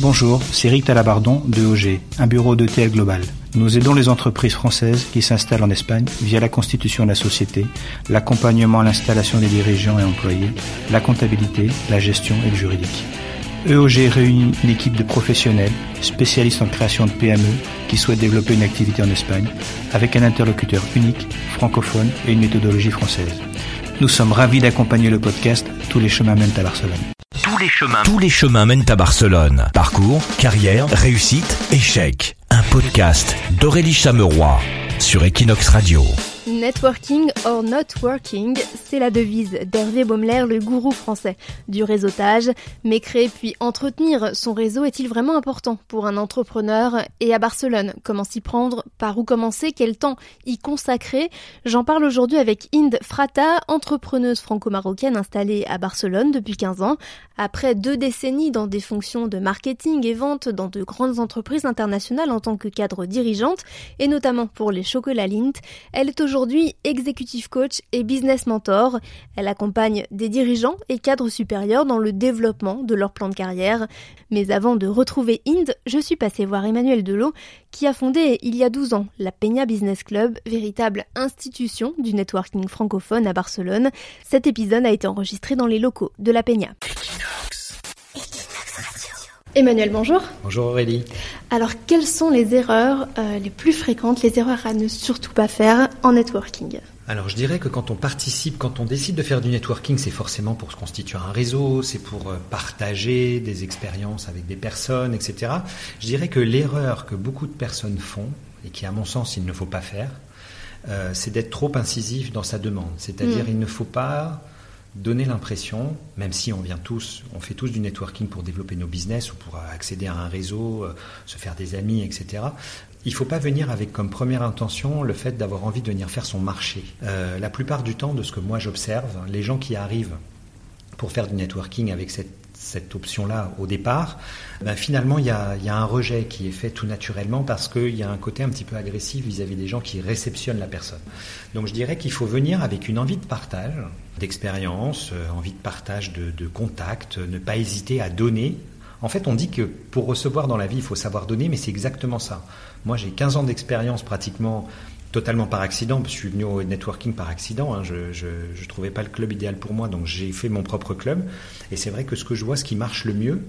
Bonjour, c'est Eric Talabardon de OG, un bureau d'ETL Global. Nous aidons les entreprises françaises qui s'installent en Espagne via la constitution de la société, l'accompagnement à l'installation des dirigeants et employés, la comptabilité, la gestion et le juridique. EOG réunit une équipe de professionnels, spécialistes en création de PME, qui souhaitent développer une activité en Espagne, avec un interlocuteur unique, francophone et une méthodologie française. Nous sommes ravis d'accompagner le podcast Tous les chemins mènent à Barcelone. Tous les chemins. Tous les chemins mènent à Barcelone. Parcours, carrière, réussite, échec. Un podcast d'Aurélie Chameroy sur Equinox Radio. Networking or not working, c'est la devise d'Hervé Baumler, le gourou français du réseautage. Mais créer puis entretenir son réseau est-il vraiment important pour un entrepreneur Et à Barcelone, comment s'y prendre? Par où commencer? Quel temps y consacrer? J'en parle aujourd'hui avec Inde Frata, entrepreneuse franco-marocaine installée à Barcelone depuis 15 ans. Après deux décennies dans des fonctions de marketing et vente dans de grandes entreprises internationales en tant que cadre dirigeante, et notamment pour les chocolats Lint, elle est aujourd'hui executive coach et business mentor. Elle accompagne des dirigeants et cadres supérieurs dans le développement de leur plan de carrière. Mais avant de retrouver Inde, je suis passée voir Emmanuel Delot qui a fondé il y a 12 ans la Peña Business Club, véritable institution du networking francophone à Barcelone. Cet épisode a été enregistré dans les locaux de la Peña. Emmanuel, bonjour. Bonjour Aurélie. Alors, quelles sont les erreurs euh, les plus fréquentes, les erreurs à ne surtout pas faire en networking? Alors je dirais que quand on participe, quand on décide de faire du networking, c'est forcément pour se constituer un réseau, c'est pour euh, partager des expériences avec des personnes, etc. Je dirais que l'erreur que beaucoup de personnes font, et qui à mon sens il ne faut pas faire, euh, c'est d'être trop incisif dans sa demande. C'est-à-dire mm. il ne faut pas donner l'impression, même si on vient tous, on fait tous du networking pour développer nos business ou pour accéder à un réseau, euh, se faire des amis, etc. Il ne faut pas venir avec comme première intention le fait d'avoir envie de venir faire son marché. Euh, la plupart du temps, de ce que moi j'observe, les gens qui arrivent pour faire du networking avec cette cette option-là au départ, ben finalement, il y, a, un rejet qui est fait tout naturellement parce qu'il y a un côté un petit peu agressif vis-à-vis des gens qui réceptionnent la personne. Donc je dirais qu'il faut venir avec une envie de partage, d'expérience, euh, envie de partage de, de contact, ne pas hésiter à donner. En fait, on dit que pour recevoir dans la vie, il faut savoir donner, mais c'est exactement ça. Moi, j'ai 15 ans d'expérience pratiquement totalement par accident, parce que je suis venu au networking par accident. Hein. je ne trouvais pas le club idéal pour moi, donc j'ai fait mon propre club. Et c'est vrai que ce que je vois, ce qui marche le mieux,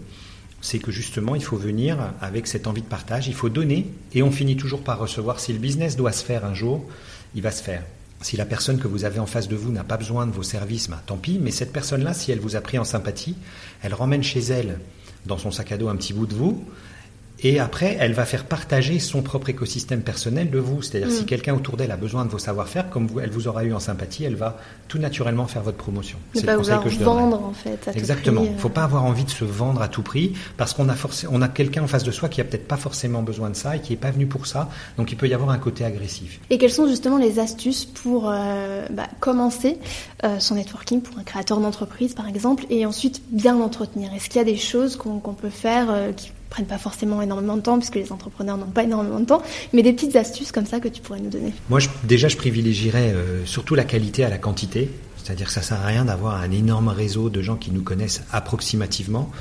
c'est que justement, il faut venir avec cette envie de partage, il faut donner, et on finit toujours par recevoir. Si le business doit se faire un jour, il va se faire. Si la personne que vous avez en face de vous n'a pas besoin de vos services, ben, tant pis, mais cette personne-là, si elle vous a pris en sympathie, elle ramène chez elle, dans son sac à dos, un petit bout de vous, et après, elle va faire partager son propre écosystème personnel de vous. C'est-à-dire, si mm. quelqu'un autour d'elle a besoin de vos savoir-faire, comme vous, elle vous aura eu en sympathie, elle va tout naturellement faire votre promotion. C'est le conseil que je vendre, en fait. À Exactement. Il ne faut pas avoir envie de se vendre à tout prix, parce qu'on a, on a quelqu'un en face de soi qui a peut-être pas forcément besoin de ça et qui n'est pas venu pour ça. Donc, il peut y avoir un côté agressif. Et quelles sont justement les astuces pour euh, bah, commencer euh, son networking pour un créateur d'entreprise, par exemple, et ensuite bien l'entretenir? Est-ce qu'il y a des choses qu'on peut faire euh, qui prennent pas forcément énormément de temps, puisque les entrepreneurs n'ont pas énormément de temps, mais des petites astuces comme ça que tu pourrais nous donner. Moi, déjà, je privilégierais euh, surtout la qualité à la quantité. C'est-à-dire que ça sert à rien d'avoir un énorme réseau de gens qui nous connaissent approximativement.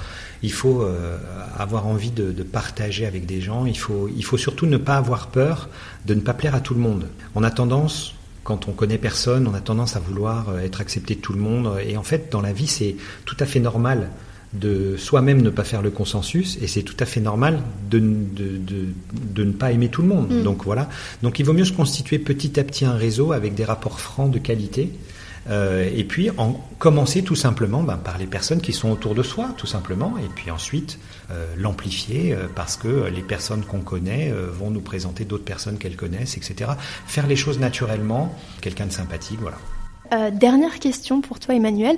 Il faut euh, avoir envie de, partager avec des gens. Il faut, il faut surtout ne pas avoir peur de ne pas plaire à tout le monde. On a tendance, quand on connaît personne, on a tendance à vouloir euh, être accepté de tout le monde. Et en fait, dans la vie, c'est tout à fait normal de soi-même ne pas faire le consensus et c'est tout à fait normal de, de, ne pas aimer tout le monde. Mm. Donc voilà. Donc il vaut mieux se constituer petit à petit un réseau avec des rapports francs de qualité. Euh, et puis en commencer tout simplement ben, par les personnes qui sont autour de soi, tout simplement, et puis ensuite euh, l'amplifier euh, parce que les personnes qu'on connaît vont nous présenter d'autres personnes qu'elles connaissent, etc. Faire les choses naturellement, quelqu'un de sympathique, voilà. Dernière question pour toi, Emmanuel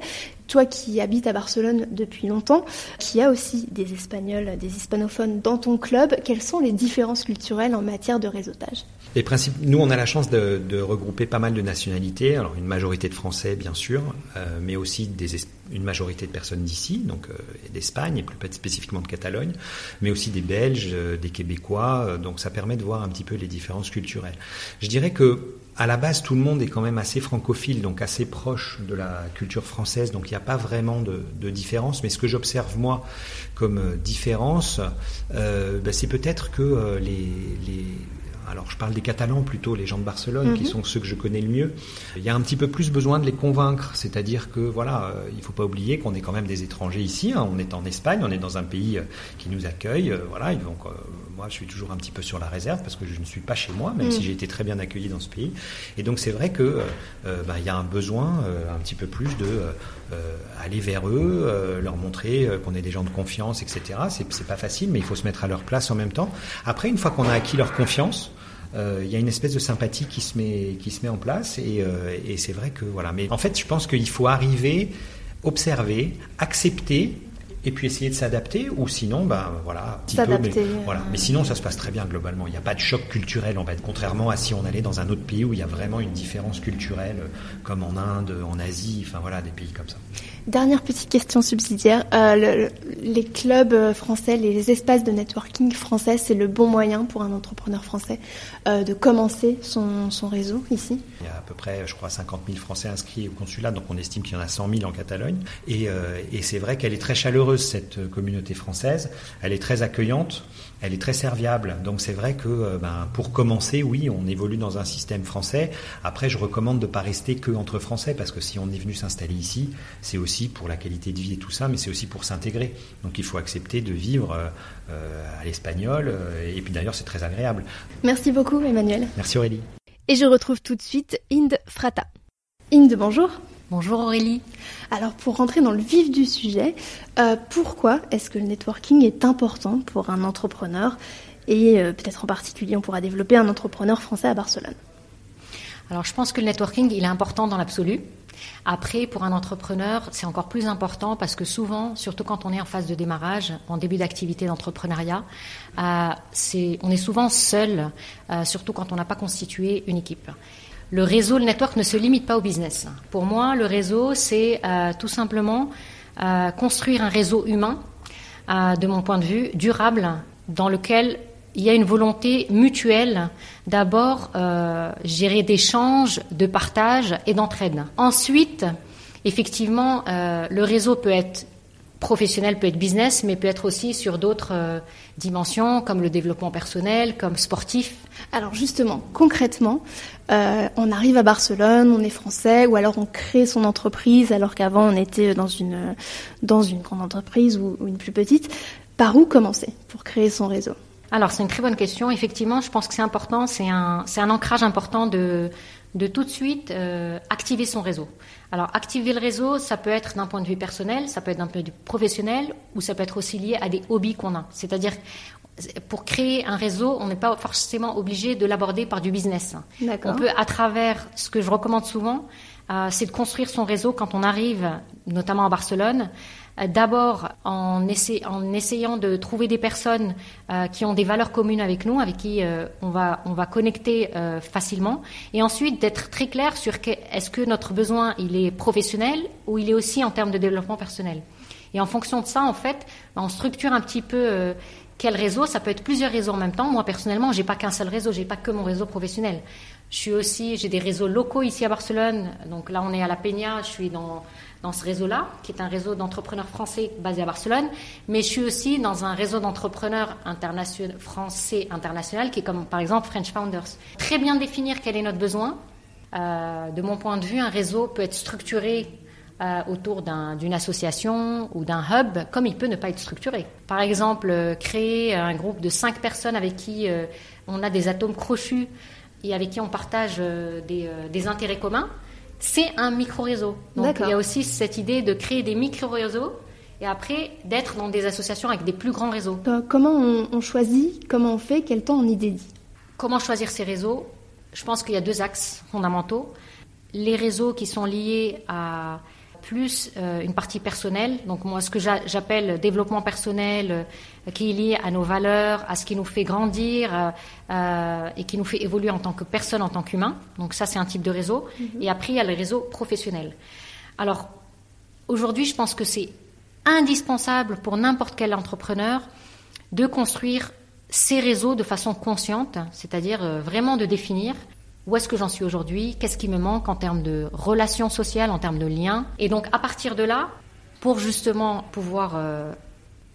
toi qui habites à Barcelone depuis longtemps, qui a aussi des Espagnols, des hispanophones dans ton club, quelles sont les différences culturelles en matière de réseautage? Les principes, nous, on a la chance de, regrouper pas mal de nationalités. Alors, une majorité de Français, bien sûr, euh, mais aussi des, une majorité de personnes d'ici, donc d'Espagne et plus spécifiquement de Catalogne, mais aussi des Belges, des Québécois. donc ça permet de voir un petit peu les différences culturelles. Je dirais que à la base, tout le monde est quand même assez francophile, donc assez proche de la culture française, donc il n'y a pas vraiment de, différence. Mais ce que j'observe moi comme différence, euh, ben, c'est peut-être que euh, les alors je parle des Catalans plutôt, les gens de Barcelone, qui mhm. sont ceux que je connais le mieux. Il y a un petit peu plus besoin de les convaincre, c'est-à-dire que voilà, euh, il faut pas oublier qu'on est quand même des étrangers ici. Hein. On est en Espagne, on est dans un pays euh, qui nous accueille. Euh, voilà, donc moi je suis toujours un petit peu sur la réserve parce que je ne suis pas chez moi, même mhm. si j'ai été très bien accueilli dans ce pays. Et donc c'est vrai que bah, il y a un besoin un petit peu plus de aller vers eux, leur montrer qu'on est des gens de confiance, etc. C'est pas facile, mais il faut se mettre à leur place en même temps. Après, une fois qu'on a acquis leur confiance, euh, il y a une espèce de sympathie qui se met, qui se met en place. Et, euh, et c'est vrai que voilà. Mais en fait, je pense qu'il faut arriver, observer, accepter et puis essayer de s'adapter ou sinon ben voilà petit peu, mais, voilà mais sinon ça se passe très bien globalement il n'y a pas de choc culturel en fait contrairement à si on allait dans un autre pays où il y a vraiment une différence culturelle comme en Inde en Asie enfin voilà des pays comme ça Dernière petite question subsidiaire. Euh, les clubs euh, français, les espaces de networking français, c'est le bon moyen pour un entrepreneur français euh, de commencer son, réseau ici? Il y a à peu près, je crois, 50 000 Français inscrits au consulat, donc on estime qu'il y en a 100 000 en Catalogne. Et c'est vrai qu'elle est très chaleureuse, cette communauté française. Elle est très accueillante elle est très serviable. Donc c'est vrai que euh, ben, pour commencer, oui, on évolue dans un système français. Après, je recommande de ne pas rester que entre Français, parce que si on est venu s'installer ici, c'est aussi pour la qualité de vie et tout ça, mais c'est aussi pour s'intégrer. Donc il faut accepter de vivre euh, euh, à l'espagnol, et puis d'ailleurs c'est très agréable. Merci beaucoup Emmanuel. Merci Aurélie. Et je retrouve tout de suite Inde Frata. Inde, bonjour. Bonjour Aurélie. Alors pour rentrer dans le vif du sujet, euh, pourquoi est-ce que le networking est important pour un entrepreneur et euh, peut-être en particulier on pourra développer un entrepreneur français à Barcelone? Alors je pense que le networking il est important dans l'absolu. Après, pour un entrepreneur, c'est encore plus important parce que souvent, surtout quand on est en phase de démarrage, en début d'activité d'entrepreneuriat, euh, on est souvent seul, surtout quand on n'a pas constitué une équipe le réseau, le network ne se limite pas au business. Pour moi, le réseau, c'est euh, tout simplement euh, construire un réseau humain, euh, de mon point de vue, durable, dans lequel il y a une volonté mutuelle, d'abord, gérer d'échanges, de partage et d'entraide. Ensuite, effectivement, le réseau peut être professionnel, peut être business, mais peut être aussi sur d'autres dimensions, comme le développement personnel, comme sportif. Alors justement, concrètement, euh, on arrive à Barcelone, on est français, ou alors on crée son entreprise alors qu'avant on était dans une, dans une grande entreprise ou, une plus petite. Par où commencer pour créer son réseau? Alors c'est une très bonne question. Effectivement, je pense que c'est important, c'est un, un ancrage important de, de tout de suite euh, activer son réseau. Alors activer le réseau, ça peut être d'un point de vue personnel, ça peut être d'un point de vue professionnel, ou ça peut être aussi lié à des hobbies qu'on a. C'est-à-dire pour créer un réseau, on n'est pas forcément obligé de l'aborder par du business. On peut, à travers ce que je recommande souvent, euh, c'est de construire son réseau quand on arrive, notamment à Barcelone. Euh, d'abord en, essayant de trouver des personnes euh, qui ont des valeurs communes avec nous, avec qui on, va, on va connecter facilement, et ensuite d'être très clair sur est-ce que notre besoin il est professionnel ou il est aussi en termes de développement personnel. Et en fonction de ça, en fait, on structure un petit peu quel réseau Ça peut être plusieurs réseaux en même temps. Moi, personnellement, j'ai pas qu'un seul réseau, j'ai pas que mon réseau professionnel. Je suis aussi, j'ai des réseaux locaux ici à Barcelone. Donc là, on est à La Peña, je suis dans, dans ce réseau-là, qui est un réseau d'entrepreneurs français basé à Barcelone. Mais je suis aussi dans un réseau d'entrepreneurs français international, qui est comme par exemple French Founders. Très bien définir quel est notre besoin. Euh, de mon point de vue, un réseau peut être structuré euh, autour d'une association ou d'un hub, comme il peut ne pas être structuré. Par exemple, euh, créer un groupe de cinq personnes avec qui on a des atomes crochus et avec qui on partage des, intérêts communs, c'est un micro-réseau. Donc il y a aussi cette idée de créer des micro-réseaux et après d'être dans des associations avec des plus grands réseaux. Comment on, on, choisit, comment on fait, quel temps on y dédie? Comment choisir ces réseaux? Je pense qu'il y a deux axes fondamentaux. Les réseaux qui sont liés à plus euh, une partie personnelle. Donc moi, ce que j'appelle développement personnel, euh, qui est lié à nos valeurs, à ce qui nous fait grandir euh, et qui nous fait évoluer en tant que personne, en tant qu'humain. Donc ça, c'est un type de réseau. Mm-hmm. Et après, il y a le réseau professionnel. Alors, aujourd'hui, je pense que c'est indispensable pour n'importe quel entrepreneur de construire ses réseaux de façon consciente, c'est-à-dire vraiment de définir où est-ce que j'en suis aujourd'hui, qu'est-ce qui me manque en termes de relations sociales, en termes de liens? Et donc à partir de là, pour justement pouvoir euh,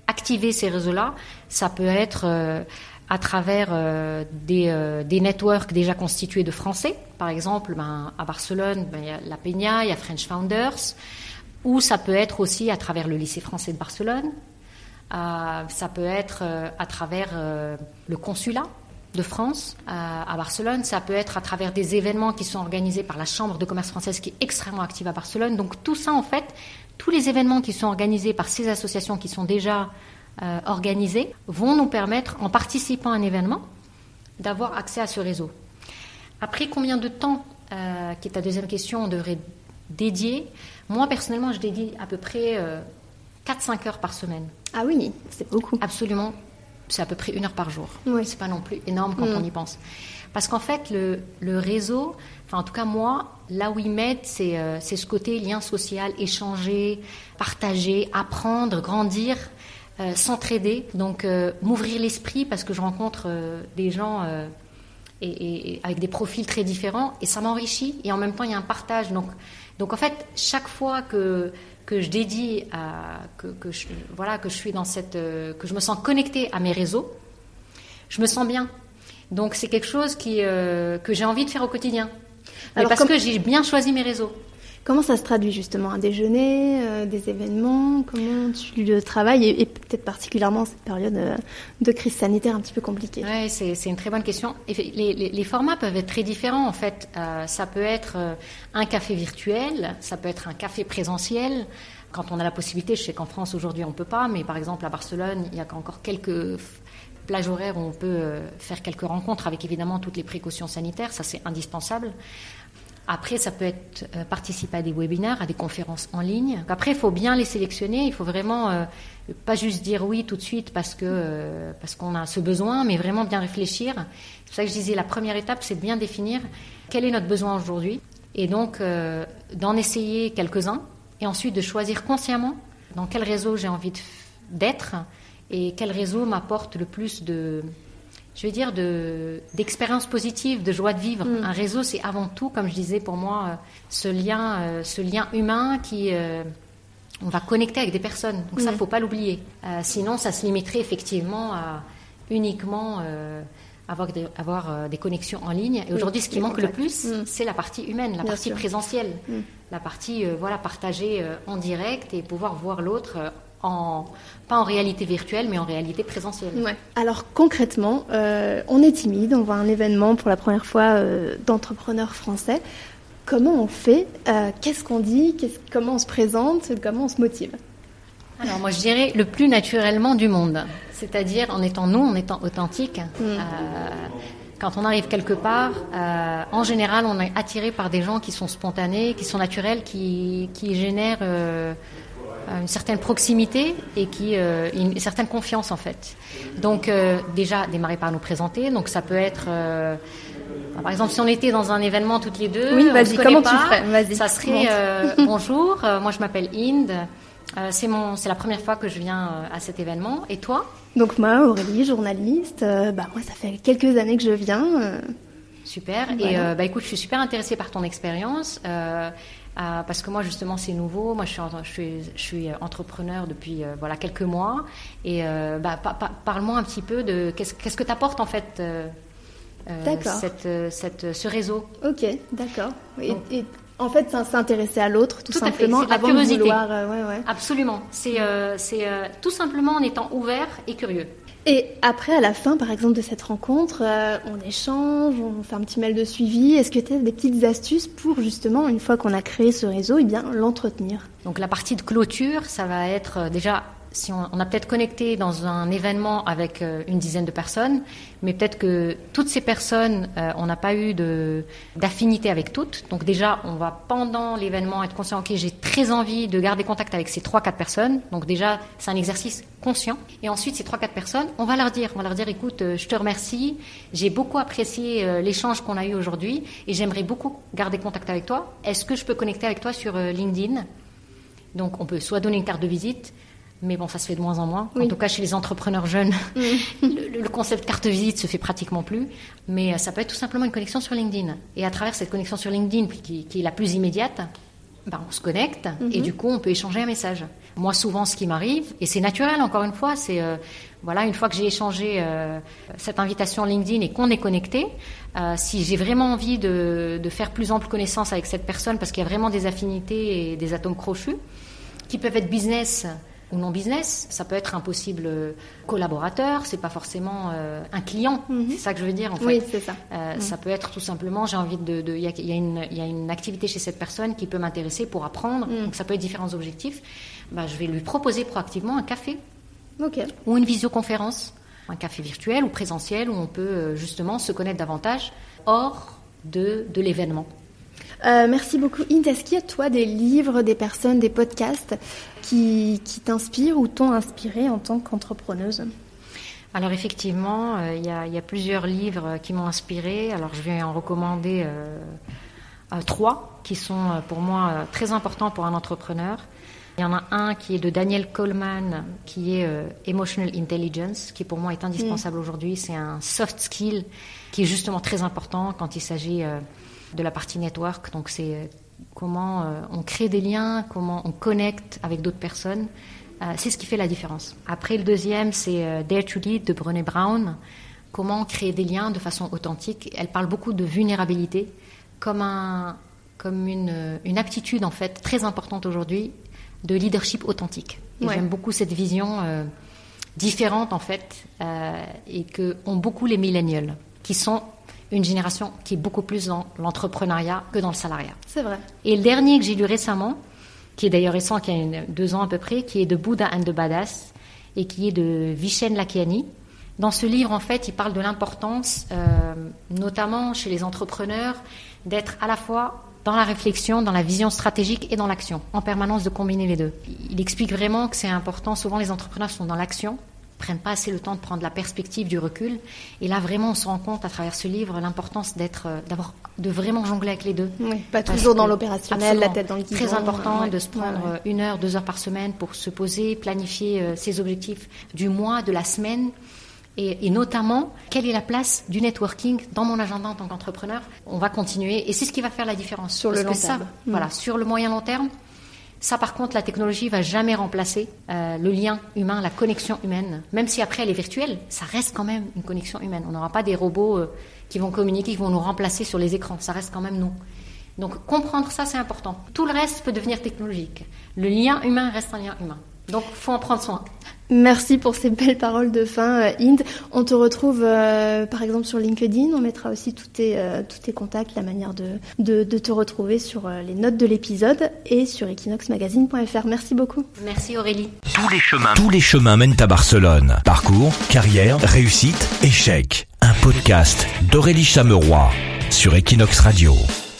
activer ces réseaux-là, ça peut être euh, à travers des, des, networks déjà constitués de Français. Par exemple, ben, à Barcelone, ben, il y a la Peña, il y a French Founders, ou ça peut être aussi à travers le lycée français de Barcelone. Euh, ça peut être euh, à travers euh, le consulat de France à Barcelone, ça peut être à travers des événements qui sont organisés par la Chambre de commerce française qui est extrêmement active à Barcelone. Donc tout ça, en fait, tous les événements qui sont organisés par ces associations qui sont déjà organisés vont nous permettre, en participant à un événement, d'avoir accès à ce réseau. Après, combien de temps, qui est ta deuxième question, on devrait dédier? Moi, personnellement, je dédie à peu près 4-5 heures par semaine. Ah oui, c'est beaucoup. Absolument. C'est à peu près une heure par jour. Oui. C'est pas non plus énorme quand on mm. y pense. Parce qu'en fait, le, le, réseau, enfin en tout cas moi, là où ils m'aident, c'est euh, ce côté lien social, échanger, partager, apprendre, grandir, euh, s'entraider. Donc euh, m'ouvrir l'esprit parce que je rencontre euh, des gens et, et, avec des profils très différents et ça m'enrichit. Et en même temps, il y a un partage. Donc, donc en fait, chaque fois que que je dédie à que, que je, voilà que je suis dans cette euh, que je me sens connectée à mes réseaux, je me sens bien. Donc c'est quelque chose qui euh, que j'ai envie de faire au quotidien. Alors, parce que j'ai bien choisi mes réseaux. Comment ça se traduit justement? Un déjeuner, euh, des événements? Comment tu le travailles et, peut-être particulièrement cette période euh, de crise sanitaire un petit peu compliquée Oui, c'est une très bonne question. Les, formats peuvent être très différents en fait. Euh, ça peut être un café virtuel, ça peut être un café présentiel. Quand on a la possibilité, je sais qu'en France aujourd'hui on ne peut pas, mais par exemple à Barcelone, il y a encore quelques plages horaires où on peut faire quelques rencontres avec évidemment toutes les précautions sanitaires, ça c'est indispensable. Après, ça peut être euh, participer à des webinaires, à des conférences en ligne. Après, il faut bien les sélectionner. Il faut vraiment euh, pas juste dire oui tout de suite parce que euh, parce qu'on a ce besoin, mais vraiment bien réfléchir. C'est pour ça que je disais la première étape, c'est de bien définir quel est notre besoin aujourd'hui, et donc d'en essayer quelques-uns, et ensuite de choisir consciemment dans quel réseau j'ai envie d'être et quel réseau m'apporte le plus de je veux dire, d'expérience positive, de joie de vivre. Mm. Un réseau, c'est avant tout, comme je disais pour moi, euh, ce lien, euh, ce lien humain qui, euh, on va connecter avec des personnes. Donc ça, il ne faut pas l'oublier. sinon, ça se limiterait effectivement à uniquement avoir, des, avoir des connexions en ligne. Et aujourd'hui, ce qui manque le plus, mm. c'est la partie humaine, la partie présentielle, mm. la partie voilà partagée en direct et pouvoir voir l'autre en, pas en réalité virtuelle, mais en réalité présentielle. Alors concrètement, euh, on est timide, on voit un événement pour la première fois euh, d'entrepreneurs français. Comment on fait euh, Qu'est-ce qu'on dit Comment on se présente Comment on se motive? Alors moi je dirais le plus naturellement du monde, c'est-à-dire en étant nous, en étant authentique. Mm. quand on arrive quelque part, en général, on est attiré par des gens qui sont spontanés, qui sont naturels, qui, qui génèrent une certaine proximité et qui euh, une certaine confiance en fait. Donc euh, déjà démarrer par nous présenter. Donc ça peut être par exemple, si on était dans un événement toutes les deux, oui, vas-y, comment tu ferais? Ça serait bonjour, moi je m'appelle Inde. c'est mon, c'est la première fois que je viens à cet événement. Et toi? Donc moi, Aurélie, journaliste. bah moi, ça fait quelques années que je viens. Super. Et bah écoute, je suis super intéressée par ton expérience. Euh, parce que moi justement c'est nouveau. Moi je suis, je suis, je suis entrepreneur depuis euh, voilà quelques mois et euh, bah, parle-moi un petit peu de qu'est-ce, que t'apporte en fait cette, cette, ce réseau? Ok, d'accord. Et, en fait, s'intéresser à l'autre, tout, simplement, à avant curiosité. de vouloir. Ouais, ouais. Absolument. C'est tout simplement en étant ouvert et curieux. Et après, à la fin, par exemple, de cette rencontre, euh, on échange, on fait un petit mail de suivi. Est-ce que tu as des petites astuces pour, justement, une fois qu'on a créé ce réseau, eh bien, l'entretenir? Donc, la partie de clôture, ça va être euh, déjà si on, a peut-être connecté dans un événement avec euh, une dizaine de personnes, mais peut-être que toutes ces personnes, euh, on n'a pas eu d'affinité avec toutes. Donc déjà, on va pendant l'événement être conscient, ok, j'ai très envie de garder contact avec ces trois quatre personnes. Donc déjà, c'est un exercice conscient. Et ensuite, ces trois quatre personnes, on va leur dire, on va leur dire, écoute, euh, je te remercie, j'ai beaucoup apprécié l'échange qu'on a eu aujourd'hui et j'aimerais beaucoup garder contact avec toi. Est-ce que je peux connecter avec toi sur LinkedIn? Donc on peut soit donner une carte de visite, mais bon, ça se fait de moins en moins. En tout cas, chez les entrepreneurs jeunes, le, concept carte visite se fait pratiquement plus. Mais euh, ça peut être tout simplement une connexion sur LinkedIn. Et à travers cette connexion sur LinkedIn, qui, qui est la plus immédiate, ben, on se connecte mm-hmm. et du coup, on peut échanger un message. Moi, souvent, ce qui m'arrive, et c'est naturel, encore une fois, c'est euh, voilà, une fois que j'ai échangé euh, cette invitation LinkedIn et qu'on est connecté, si j'ai vraiment envie de, de, faire plus ample connaissance avec cette personne, parce qu'il y a vraiment des affinités et des atomes crochus, qui peuvent être business ou non business. Ça peut être un possible collaborateur, c'est pas forcément euh, un client. Mhm. C'est ça que je veux dire en fait. Oui, c'est ça. Euh, mhm. Ça peut être tout simplement, j'ai envie de, il y, y, y, a une activité chez cette personne qui peut m'intéresser pour apprendre. Mhm. Donc ça peut être différents objectifs. Bah, je vais lui proposer proactivement un café ou une visioconférence, un café virtuel ou présentiel où on peut euh, justement se connaître davantage hors de, de l'événement. Euh, merci beaucoup. Int, est-ce qu'il y a toi des livres, des personnes, des podcasts qui, qui t'inspirent ou t'ont inspiré en tant qu'entrepreneuse? Alors effectivement, euh, il y, a, y, a plusieurs livres qui m'ont inspiré. Alors je vais en recommander euh, trois qui sont pour moi très importants pour un entrepreneur. Il y en a un qui est de Daniel Coleman, qui est Emotional Intelligence, qui pour moi est indispensable mm. aujourd'hui. C'est un soft skill qui est justement très important quand il s'agit de la partie network. Donc c'est euh, comment euh, on crée des liens, comment on connecte avec d'autres personnes. Euh, c'est ce qui fait la différence. Après, le deuxième, c'est Dare to Lead de Brené Brown. Comment créer des liens de façon authentique. Elle parle beaucoup de vulnérabilité comme, un, comme une, une aptitude, en fait, très importante aujourd'hui de leadership authentique. J'aime beaucoup cette vision différente, en fait, et que ont beaucoup les millennials, qui sont une génération qui est beaucoup plus dans l'entrepreneuriat que dans le salariat. C'est vrai. Et le dernier que j'ai lu récemment, qui est d'ailleurs récent, qui a deux ans à peu près, qui est de Buddha and the Badass et qui est de Vishen Lakiani. Dans ce livre, en fait, il parle de l'importance, euh, notamment chez les entrepreneurs, d'être à la fois dans la réflexion, dans la vision stratégique et dans l'action, en permanence de combiner les deux. Il explique vraiment que c'est important. Souvent, les entrepreneurs sont dans l'action prennent pas assez le temps de prendre la perspective du recul. Et là, vraiment, on se rend compte à travers ce livre l'importance d'être, euh, d'avoir, de vraiment jongler avec les deux. Oui, pas toujours dans l'opérationnel, la tête dans le guidon. Très important de se prendre une heure, deux heures par semaine pour se poser, planifier euh, ses objectifs du mois, de la semaine. Et, notamment, quelle est la place du networking dans mon agenda en tant qu'entrepreneur? On va continuer, et c'est ce qui va faire la différence. Sur le long terme. Voilà, mm. sur le moyen long terme, ça, par contre, la technologie va jamais remplacer euh, le lien humain, la connexion humaine. Même si après elle est virtuelle, ça reste quand même une connexion humaine. On n'aura pas des robots euh, qui vont communiquer, qui vont nous remplacer sur les écrans. Ça reste quand même nous. Donc comprendre ça, c'est important. Tout le reste peut devenir technologique. Le lien humain reste un lien humain. Donc faut en prendre soin. Merci pour ces belles paroles de fin, euh, Inde. On te retrouve euh, par exemple sur LinkedIn. On mettra aussi tous tes, euh, tous tes contacts, la manière de, de, de te retrouver sur les notes de l'épisode et sur equinoxmagazine.fr. Merci beaucoup. Merci Aurélie. Tous les chemins, tous les chemins mènent à Barcelone. Parcours, carrière, réussite, échec. Un podcast d'Aurélie Chameroy sur Equinox Radio.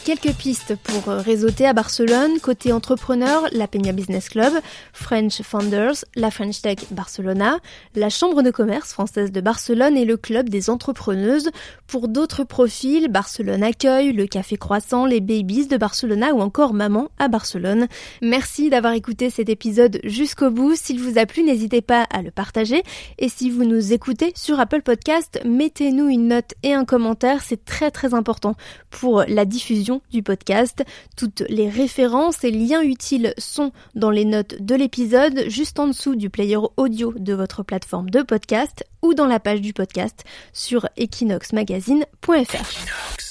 Quelques pistes pour euh, réseauter à Barcelone. Côté entrepreneur, la Peña Business Club, French Founders, la French Tech Barcelona, la Chambre de commerce française de Barcelone et le Club des entrepreneuses. Pour d'autres profils, Barcelone Accueil, le Café Croissant, les Babies de Barcelona ou encore Maman à Barcelone. Merci d'avoir écouté cet épisode jusqu'au bout. S'il vous a plu, n'hésitez pas à le partager. Et si vous nous écoutez sur Apple Podcast, mettez-nous une note et un commentaire. C'est très très important pour la diffusion du podcast. Toutes les références et liens utiles sont dans les notes de l'épisode, juste en dessous du player audio de votre plateforme de podcast ou dans la page du podcast sur equinoxmagazine.fr.